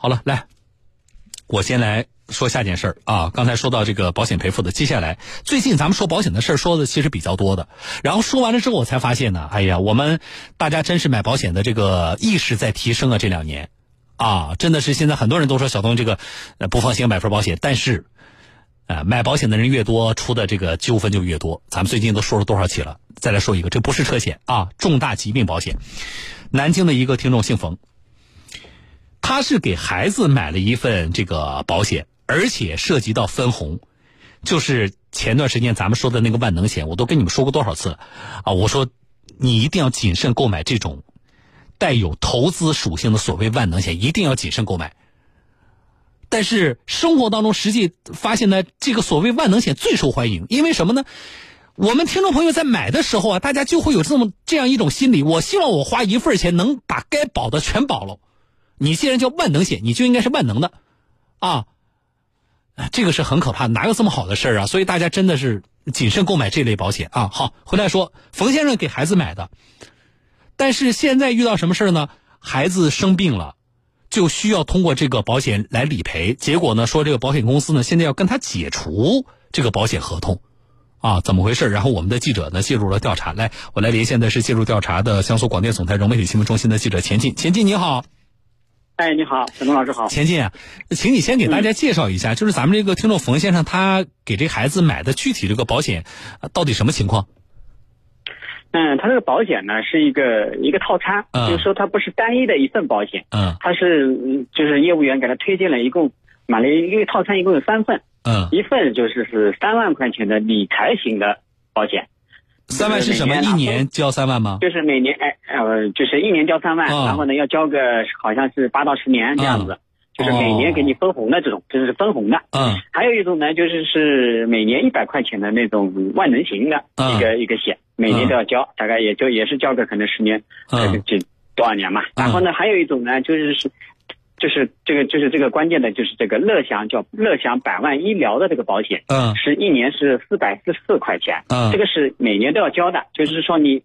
好了，来，我先来说下件事儿啊。刚才说到这个保险赔付的，接下来最近咱们说保险的事儿说的其实比较多的。然后说完了之后，我才发现呢，哎呀，我们大家真是买保险的这个意识在提升啊，这两年啊，真的是现在很多人都说小东这个不放心买份保险，但是呃买保险的人越多，出的这个纠纷就越多。咱们最近都说了多少起了？再来说一个，这不是车险啊，重大疾病保险。南京的一个听众姓冯。他是给孩子买了一份这个保险，而且涉及到分红，就是前段时间咱们说的那个万能险，我都跟你们说过多少次了啊！我说你一定要谨慎购买这种带有投资属性的所谓万能险，一定要谨慎购买。但是生活当中实际发现呢，这个所谓万能险最受欢迎，因为什么呢？我们听众朋友在买的时候啊，大家就会有这么这样一种心理：我希望我花一份钱能把该保的全保了。你既然叫万能险，你就应该是万能的，啊，这个是很可怕，哪有这么好的事啊？所以大家真的是谨慎购买这类保险啊。好，回来说，冯先生给孩子买的，但是现在遇到什么事呢？孩子生病了，就需要通过这个保险来理赔。结果呢，说这个保险公司呢，现在要跟他解除这个保险合同，啊，怎么回事？然后我们的记者呢介入了调查。来，我来连线的是介入调查的江苏广电总台融媒体新闻中心的记者钱进。钱进，你好。哎，你好，小东老师好。钱进啊，请你先给大家介绍一下，就是咱们这个听众冯先生他给这孩子买的具体这个保险，到底什么情况？嗯，他这个保险呢是一个一个套餐，就是说它不是单一的一份保险，嗯，它是就是业务员给他推荐了一共买了一个套餐，一共有三份，嗯，一份就是是三万块钱的理财型的保险。三万是什么？一年交三万吗？就是每年哎呃，就是一年交三万，然后呢要交个好像是八到十年这样子，就是每年给你分红的这种，这是分红的。嗯。还有一种呢，就是是每年一百块钱的那种万能型的一个一个险，每年都要交，大概也就也是交个可能十年，这这多少年嘛。然后呢，还有一种呢，就是是。就是这个，就是这个关键的，就是这个乐享叫乐享百万医疗的这个保险，嗯，是一年是四百四十四块钱，嗯，这个是每年都要交的，就是说你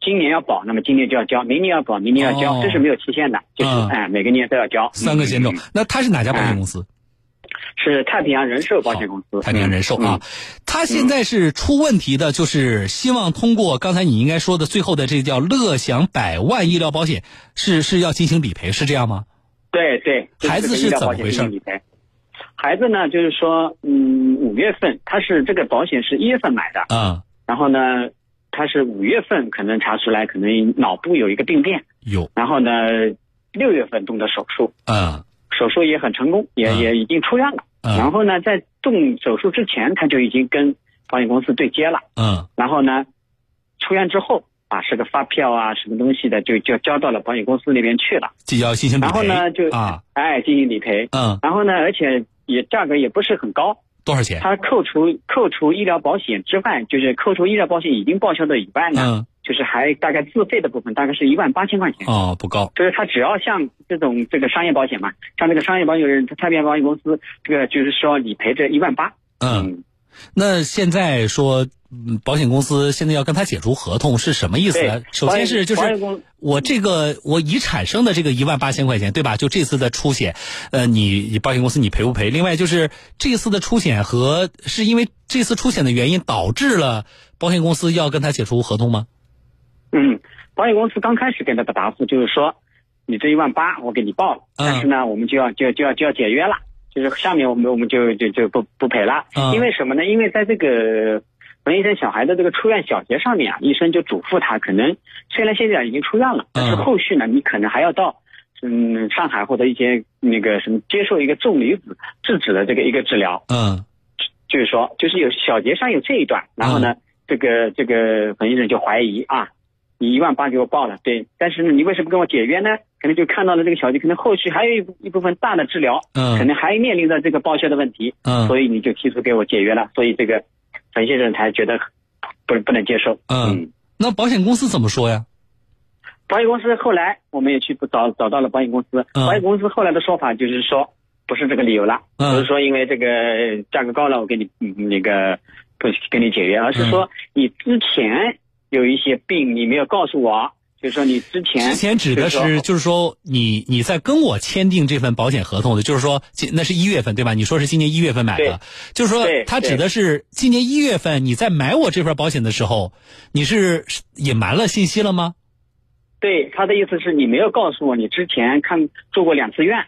今年要保，那么今年就要交，明年要保，明年要交，这是没有期限的，就是哎，每个年都要交。三个险种，那他是哪家保险公司？是太平洋人寿保险公司。太平洋人寿啊，他现在是出问题的，就是希望通过刚才你应该说的最后的这叫乐享百万医疗保险，是是要进行理赔，是这样吗？对对，孩子是怎么回事？孩子呢，就是说，嗯，五月份他是这个保险是一月份买的，嗯，然后呢，他是五月份可能查出来可能脑部有一个病变，有，然后呢，六月份动的手术，嗯，手术也很成功，也也已经出院了，然后呢，在动手术之前他就已经跟保险公司对接了，嗯，然后呢，出院之后。啊，是个发票啊，什么东西的，就就交到了保险公司那边去了，就要进行理赔。然后呢，就啊，哎，进行理赔。嗯。然后呢，而且也价格也不是很高。多少钱？他扣除扣除医疗保险之外，就是扣除医疗保险已经报销的以外呢，嗯，就是还大概自费的部分大概是一万八千块钱。哦，不高。就是他只要像这种这个商业保险嘛，像这个商业保险人，太平洋保险公司这个就是说理赔这一万八。嗯。那现在说，保险公司现在要跟他解除合同是什么意思？首先是就是我这个我已产生的这个一万八千块钱，对吧？就这次的出险，呃，你保险公司你赔不赔？另外就是这次的出险和是因为这次出险的原因导致了保险公司要跟他解除合同吗？嗯，保险公司刚开始给他的答复就是说，你这一万八我给你报了，但是呢，我们就要就就要就要解约了。就是下面我们我们就就就不不赔了，因为什么呢？因为在这个冯医生小孩的这个出院小结上面啊，医生就嘱咐他，可能虽然现在已经出院了，但是后续呢，你可能还要到嗯上海或者一些那个什么接受一个重离子制止的这个一个治疗。嗯，就是说，就是有小结上有这一段，然后呢，这个这个冯医生就怀疑啊。你一万八给我报了，对，但是呢，你为什么不跟我解约呢？可能就看到了这个小区，可能后续还有一一部分大的治疗，嗯，可能还面临着这个报销的问题，嗯，所以你就提出给我解约了，所以这个陈先生才觉得不不能接受，嗯，那保险公司怎么说呀？保险公司后来我们也去找找到了保险公司，保险公司后来的说法就是说不是这个理由了，不是说因为这个价格高了我给你那个不给你解约，而是说你之前。有一些病你没有告诉我，就是说你之前之前指的是，就是说你你在跟我签订这份保险合同的，就是说那是一月份对吧？你说是今年一月份买的，就是说他指的是今年一月份你在买我这份保险的时候，你是隐瞒了信息了吗？对，他的意思是你没有告诉我你之前看做过两次院，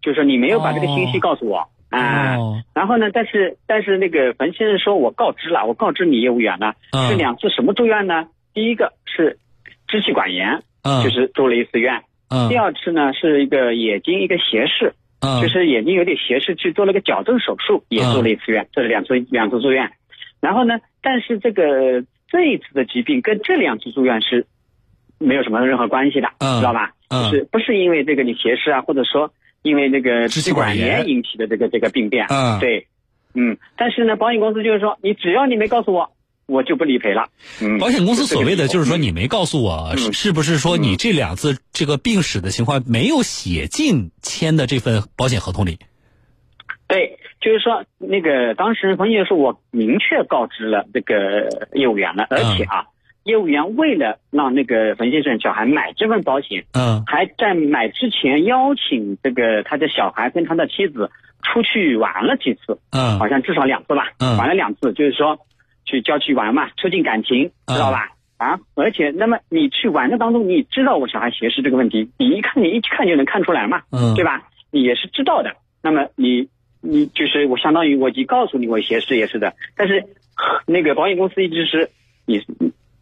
就是说你没有把这个信息告诉我啊。然后呢，但是但是那个冯先生说我告知了，我告知你业务员了，是两次什么住院呢？第一个是支气管炎，就是住了一次院。第二次呢是一个眼睛一个斜视，就是眼睛有点斜视，去做了个矫正手术，也住了一次院。这是两次两次住院。然后呢，但是这个这一次的疾病跟这两次住院是。没有什么任何关系的，知道吧？就是不是因为这个你斜视啊，或者说因为那个支气管炎引起的这个这个病变，嗯，对，嗯，但是呢，保险公司就是说，你只要你没告诉我，我就不理赔了。嗯，保险公司所谓的就是说，你没告诉我，是不是说你这两次这个病史的情况没有写进签的这份保险合同里？对，就是说那个当时冯先生说我明确告知了这个业务员了，而且啊。业务员为了让那个冯先生小孩买这份保险，嗯，还在买之前邀请这个他的小孩跟他的妻子出去玩了几次，嗯，好像至少两次吧，嗯，玩了两次，就是说去郊区玩嘛，促进感情，知道吧？啊，而且那么你去玩的当中，你知道我小孩斜视这个问题，你一看你一看就能看出来嘛，嗯，对吧？你也是知道的，那么你你就是我相当于我已经告诉你我斜视也是的，但是那个保险公司一直是你。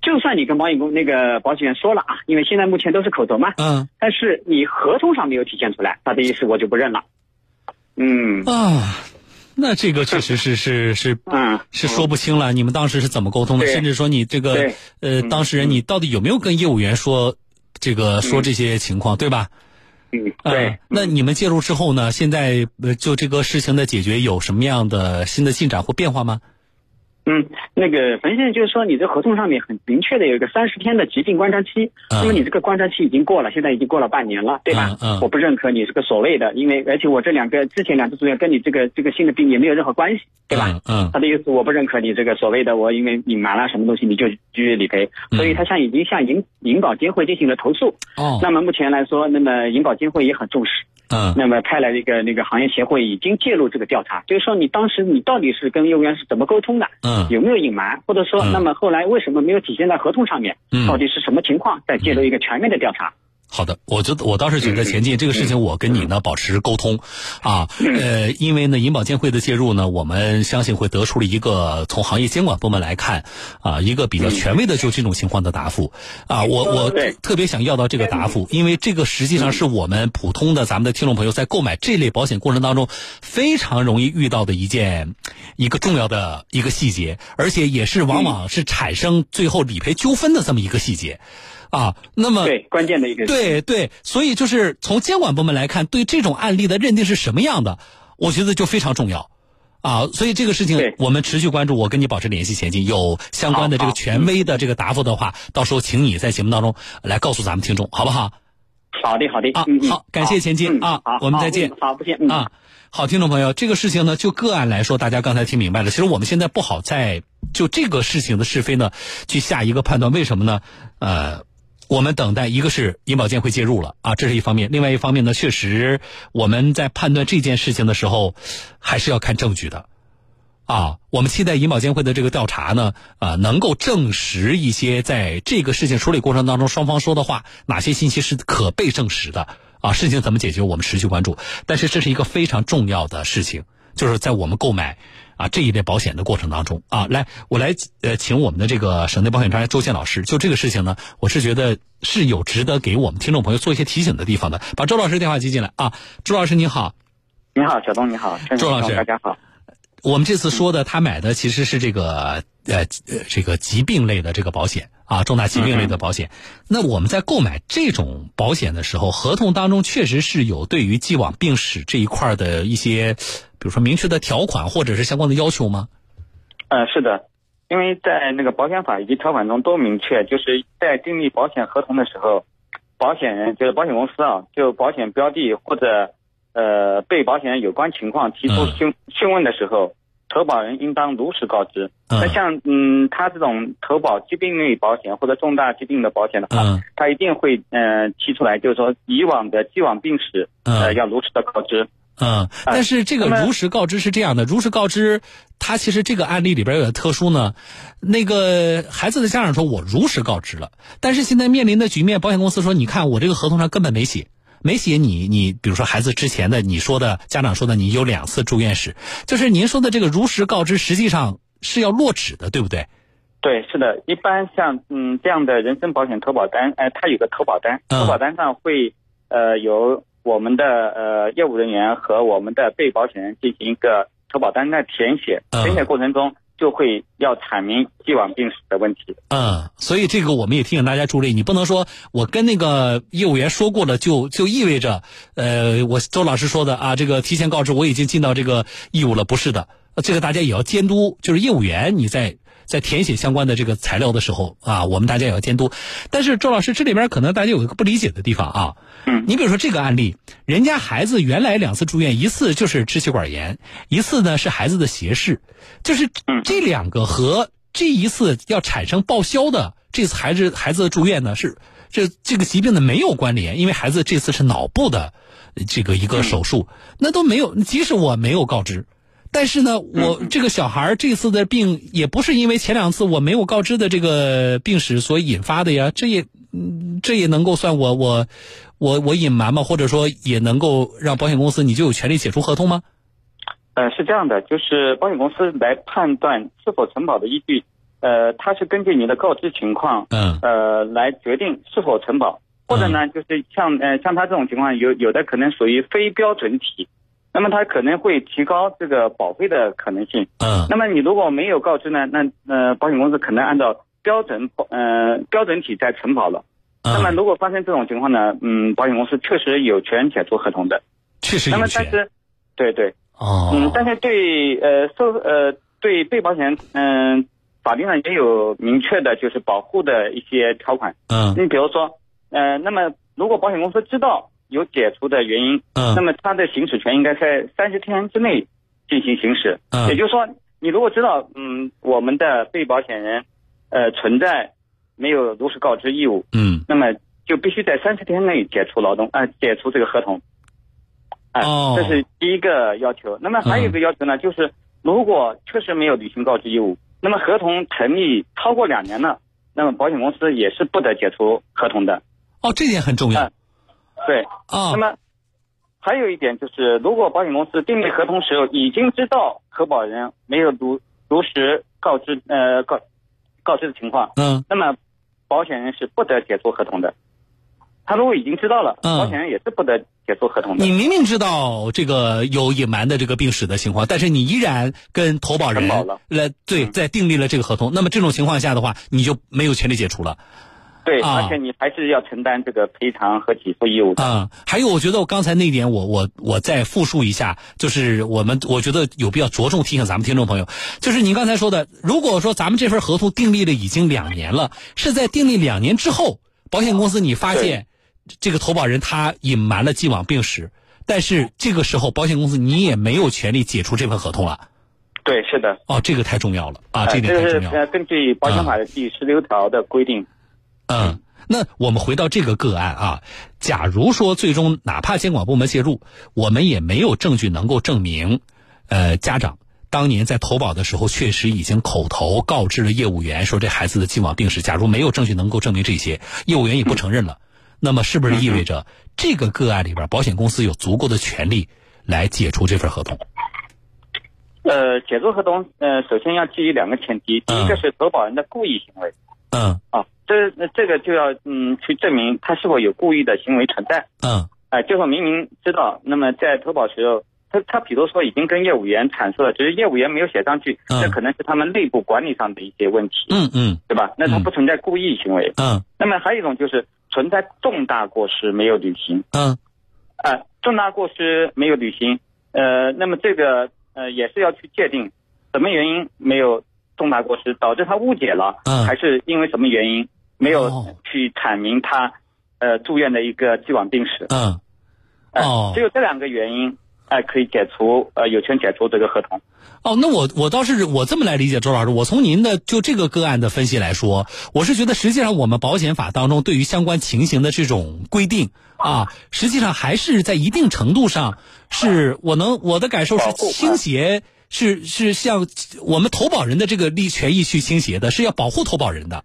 就算你跟保险公那个保险员说了啊，因为现在目前都是口头嘛，嗯，但是你合同上没有体现出来，他的意思我就不认了，嗯啊，那这个确实是是是，嗯，是说不清了。你们当时是怎么沟通的？甚至说你这个呃，当事人你到底有没有跟业务员说这个说这些情况，对吧？嗯，对。那你们介入之后呢？现在就这个事情的解决有什么样的新的进展或变化吗？嗯，那个冯先生就是说，你这合同上面很明确的有一个三十天的疾病观察期，那么你这个观察期已经过了，现在已经过了半年了，对吧？嗯，我不认可你这个所谓的，因为而且我这两个之前两次住院跟你这个这个新的病也没有任何关系，对吧？嗯，他的意思我不认可你这个所谓的我因为隐瞒了什么东西你就拒绝理赔，所以他向已经向银银保监会进行了投诉。哦，那么目前来说，那么银保监会也很重视。嗯，那么派来一个那个行业协会已经介入这个调查，就是说你当时你到底是跟业务员是怎么沟通的？嗯，有没有隐瞒？或者说，那么后来为什么没有体现在合同上面？嗯，到底是什么情况？再介入一个全面的调查。好的，我觉得我倒是觉得前进这个事情，我跟你呢保持沟通，啊，呃，因为呢银保监会的介入呢，我们相信会得出了一个从行业监管部门来看，啊，一个比较权威的就这种情况的答复，啊，我我特别想要到这个答复，因为这个实际上是我们普通的咱们的听众朋友在购买这类保险过程当中非常容易遇到的一件一个重要的一个细节，而且也是往往是产生最后理赔纠纷的这么一个细节。啊，那么对关键的一个对对，所以就是从监管部门来看，对这种案例的认定是什么样的，我觉得就非常重要，啊，所以这个事情我们持续关注，我跟你保持联系前进，有相关的这个权威的这个答复的话，到时候请你在节目当中来告诉咱们听众，好不好？好的，好的啊，好，感谢前进啊，我们再见，好，不见啊，好，听众朋友，这个事情呢，就个案来说，大家刚才听明白了，其实我们现在不好再就这个事情的是非呢去下一个判断，为什么呢？呃。我们等待，一个是银保监会介入了啊，这是一方面；另外一方面呢，确实我们在判断这件事情的时候，还是要看证据的啊。我们期待银保监会的这个调查呢，啊，能够证实一些在这个事情处理过程当中双方说的话，哪些信息是可被证实的啊？事情怎么解决，我们持续关注。但是这是一个非常重要的事情，就是在我们购买。啊，这一类保险的过程当中啊，来，我来呃，请我们的这个省内保险专家周建老师，就这个事情呢，我是觉得是有值得给我们听众朋友做一些提醒的地方的。把周老师电话接进来啊，周老师你好，你好，小东你好，周老师大家好。我们这次说的，他买的其实是这个呃呃这个疾病类的这个保险啊，重大疾病类的保险。那我们在购买这种保险的时候，合同当中确实是有对于既往病史这一块的一些。比如说明确的条款或者是相关的要求吗？呃，是的，因为在那个保险法以及条款中都明确，就是在订立保险合同的时候，保险人就是保险公司啊，就保险标的或者呃被保险人有关情况提出询询问的时候，投保人应当如实告知。那像嗯，他这种投保疾病类保险或者重大疾病的保险的话，他一定会嗯提出来，就是说以往的既往病史呃要如实的告知。嗯，但是这个如实告知是这样的，如实告知，他其实这个案例里边有点特殊呢。那个孩子的家长说，我如实告知了，但是现在面临的局面，保险公司说，你看我这个合同上根本没写，没写你你，比如说孩子之前的你说的家长说的，你有两次住院史，就是您说的这个如实告知，实际上是要落纸的，对不对？对，是的，一般像嗯这样的人身保险投保单，哎，它有个投保单，投保单上会呃有。我们的呃业务人员和我们的被保险人进行一个投保单的填写，填写过程中就会要阐明既往病史的问题。嗯，所以这个我们也提醒大家注意，你不能说我跟那个业务员说过了，就就意味着呃我周老师说的啊，这个提前告知我已经尽到这个义务了，不是的，这个大家也要监督，就是业务员你在。在填写相关的这个材料的时候啊，我们大家也要监督。但是周老师，这里边可能大家有一个不理解的地方啊。嗯。你比如说这个案例，人家孩子原来两次住院，一次就是支气管炎，一次呢是孩子的斜视，就是这两个和这一次要产生报销的这次孩子孩子的住院呢是这这个疾病呢没有关联，因为孩子这次是脑部的这个一个手术，那都没有。即使我没有告知。但是呢，我这个小孩这次的病也不是因为前两次我没有告知的这个病史所引发的呀，这也，这也能够算我我我我隐瞒吗？或者说也能够让保险公司你就有权利解除合同吗？呃，是这样的，就是保险公司来判断是否承保的依据，呃，它是根据你的告知情况，嗯，呃，来决定是否承保，或者呢，就是像呃像他这种情况，有有的可能属于非标准体。那么它可能会提高这个保费的可能性。嗯。那么你如果没有告知呢，那呃保险公司可能按照标准保呃标准体在承保了。嗯。那么如果发生这种情况呢，嗯，保险公司确实有权解除合同的。确实有权。那么但是，对对。哦。嗯，但是对呃受呃对被保险人嗯法律上也有明确的就是保护的一些条款。嗯。你比如说呃那么如果保险公司知道。有解除的原因，嗯，那么他的行使权应该在三十天之内进行行使，嗯，也就是说，你如果知道，嗯，我们的被保险人，呃，存在没有如实告知义务，嗯，那么就必须在三十天内解除劳动，啊，解除这个合同，啊，这是第一个要求。那么还有一个要求呢，就是如果确实没有履行告知义务，那么合同成立超过两年了，那么保险公司也是不得解除合同的。哦，这点很重要。对，啊，那么还有一点就是，如果保险公司订立合同时候已经知道投保人没有如如实告知呃告告知的情况，嗯，那么保险人是不得解除合同的。他如果已经知道了，嗯，保险人也是不得解除合同的。你明明知道这个有隐瞒的这个病史的情况，但是你依然跟投保人来对在订立了这个合同，那么这种情况下的话，你就没有权利解除了。对，而且你还是要承担这个赔偿和给付义务的。啊，还有，我觉得我刚才那点，我我我再复述一下，就是我们我觉得有必要着重提醒咱们听众朋友，就是您刚才说的，如果说咱们这份合同订立了已经两年了，是在订立两年之后，保险公司你发现这个投保人他隐瞒了既往病史，但是这个时候保险公司你也没有权利解除这份合同了。对，是的。哦，这个太重要了啊，这点太重要。呃，根据保险法的第十六条的规定。嗯，那我们回到这个个案啊，假如说最终哪怕监管部门介入，我们也没有证据能够证明，呃，家长当年在投保的时候确实已经口头告知了业务员说这孩子的既往病史。假如没有证据能够证明这些，业务员也不承认了，那么是不是意味着这个个案里边保险公司有足够的权利来解除这份合同？呃，解除合同，呃，首先要基于两个前提，第一个是投保人的故意行为。嗯。啊。这那这个就要嗯去证明他是否有故意的行为存在。嗯，哎，就说明明知道，那么在投保时候，他他比如说已经跟业务员阐述了，只是业务员没有写上去，这可能是他们内部管理上的一些问题。嗯嗯，对吧？那他不存在故意行为。嗯。那么还有一种就是存在重大过失没有履行。嗯。啊，重大过失没有履行，呃，那么这个呃也是要去界定什么原因没有重大过失，导致他误解了，还是因为什么原因？没有去阐明他，呃，住院的一个既往病史。嗯，哦，只有这两个原因，哎，可以解除呃有权解除这个合同。哦，那我我倒是我这么来理解，周老师，我从您的就这个个案的分析来说，我是觉得实际上我们保险法当中对于相关情形的这种规定啊，实际上还是在一定程度上是我能我的感受是倾斜，是是向我们投保人的这个利权益去倾斜的，是要保护投保人的。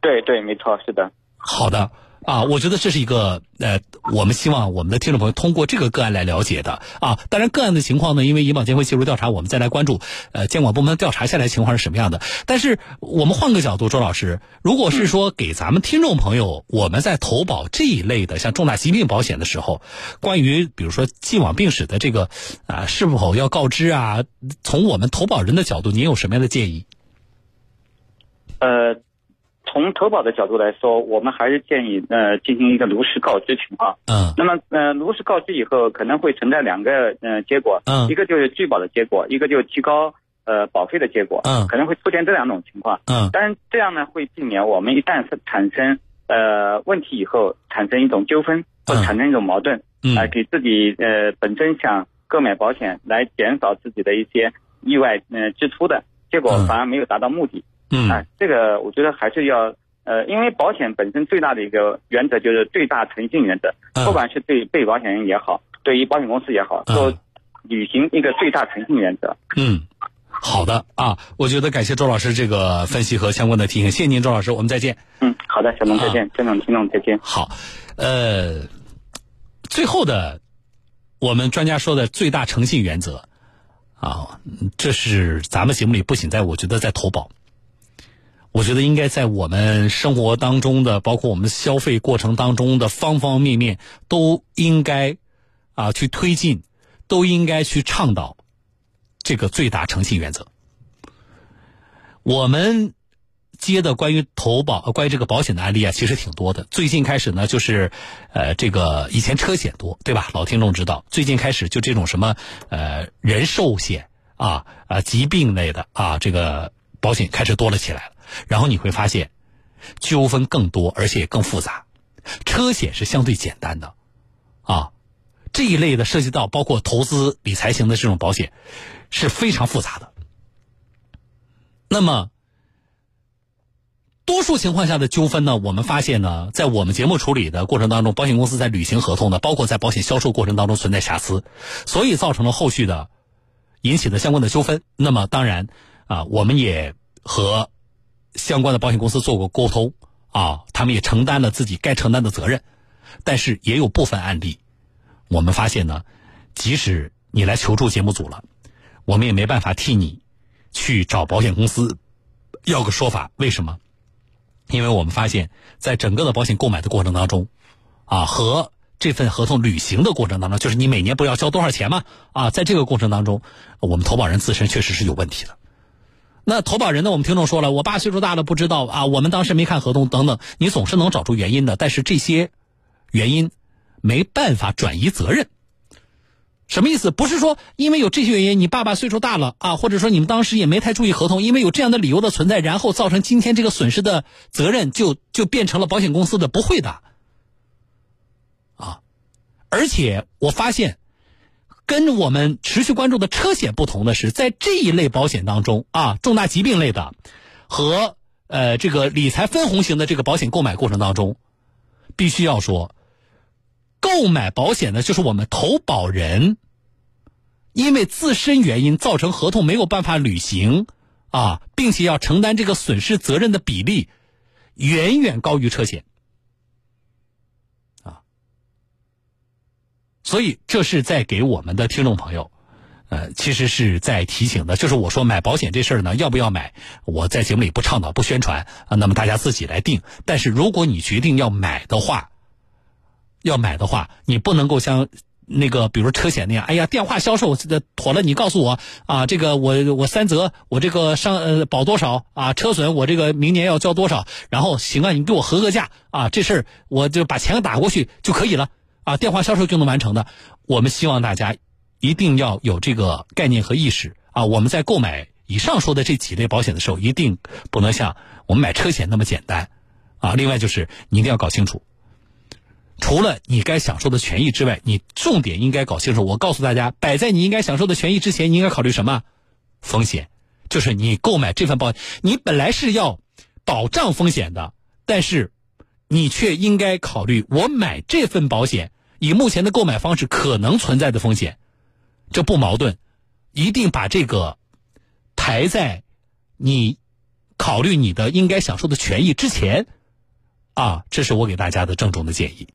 对对，没错，是的。好的。啊，我觉得这是一个呃，我们希望我们的听众朋友通过这个个案来了解的啊。当然，个案的情况呢，因为银保监会介入调查，我们再来关注呃监管部门调查下来情况是什么样的。但是我们换个角度，周老师，如果是说给咱们听众朋友，我们在投保这一类的像重大疾病保险的时候，关于比如说既往病史的这个啊，是否要告知啊？从我们投保人的角度，您有什么样的建议？呃。从投保的角度来说，我们还是建议呃进行一个如实告知情况。嗯。那么呃如实告知以后，可能会存在两个呃结果。嗯。一个就是拒保的结果，一个就是提高呃保费的结果。嗯。可能会出现这两种情况。嗯。但是这样呢会避免我们一旦是产生呃问题以后产生一种纠纷或者产生一种矛盾，啊给自己呃本身想购买保险来减少自己的一些意外呃支出的结果反而没有达到目的。嗯，啊，这个我觉得还是要，呃，因为保险本身最大的一个原则就是最大诚信原则，不管是对被保险人也好，对于保险公司也好，都履行一个最大诚信原则。嗯，好的啊，我觉得感谢周老师这个分析和相关的提醒，谢谢您，周老师，我们再见。嗯，好的，小龙再见，郑总听众再见。好，呃，最后的我们专家说的最大诚信原则啊，这是咱们节目里不仅在我觉得在投保。我觉得应该在我们生活当中的，包括我们消费过程当中的方方面面，都应该啊去推进，都应该去倡导这个最大诚信原则。我们接的关于投保、关于这个保险的案例啊，其实挺多的。最近开始呢，就是呃，这个以前车险多，对吧？老听众知道，最近开始就这种什么呃人寿险啊啊疾病类的啊这个保险开始多了起来了。然后你会发现，纠纷更多，而且更复杂。车险是相对简单的，啊，这一类的涉及到包括投资理财型的这种保险，是非常复杂的。那么，多数情况下的纠纷呢，我们发现呢，在我们节目处理的过程当中，保险公司在履行合同的，包括在保险销售过程当中存在瑕疵，所以造成了后续的引起的相关的纠纷。那么，当然啊，我们也和。相关的保险公司做过沟通啊，他们也承担了自己该承担的责任，但是也有部分案例，我们发现呢，即使你来求助节目组了，我们也没办法替你去找保险公司要个说法。为什么？因为我们发现，在整个的保险购买的过程当中，啊，和这份合同履行的过程当中，就是你每年不要交多少钱嘛？啊，在这个过程当中，我们投保人自身确实是有问题的。那投保人呢？我们听众说了，我爸岁数大了，不知道啊。我们当时没看合同，等等，你总是能找出原因的。但是这些原因没办法转移责任。什么意思？不是说因为有这些原因，你爸爸岁数大了啊，或者说你们当时也没太注意合同，因为有这样的理由的存在，然后造成今天这个损失的责任就就变成了保险公司的，不会的啊。而且我发现。跟我们持续关注的车险不同的是，在这一类保险当中啊，重大疾病类的和呃这个理财分红型的这个保险购买过程当中，必须要说，购买保险的就是我们投保人，因为自身原因造成合同没有办法履行啊，并且要承担这个损失责任的比例，远远高于车险。所以这是在给我们的听众朋友，呃，其实是在提醒的，就是我说买保险这事儿呢，要不要买？我在节目里不倡导、不宣传啊，那么大家自己来定。但是如果你决定要买的话，要买的话，你不能够像那个比如车险那样，哎呀，电话销售的妥了，你告诉我啊，这个我我三责，我这个上呃保多少啊？车损我这个明年要交多少？然后行啊，你给我合个价啊，这事儿我就把钱打过去就可以了。啊，电话销售就能完成的。我们希望大家一定要有这个概念和意识啊！我们在购买以上说的这几类保险的时候，一定不能像我们买车险那么简单啊！另外就是你一定要搞清楚，除了你该享受的权益之外，你重点应该搞清楚。我告诉大家，摆在你应该享受的权益之前，你应该考虑什么？风险，就是你购买这份保险，你本来是要保障风险的，但是你却应该考虑，我买这份保险，以目前的购买方式可能存在的风险，这不矛盾。一定把这个排在你考虑你的应该享受的权益之前，啊，这是我给大家的郑重的建议。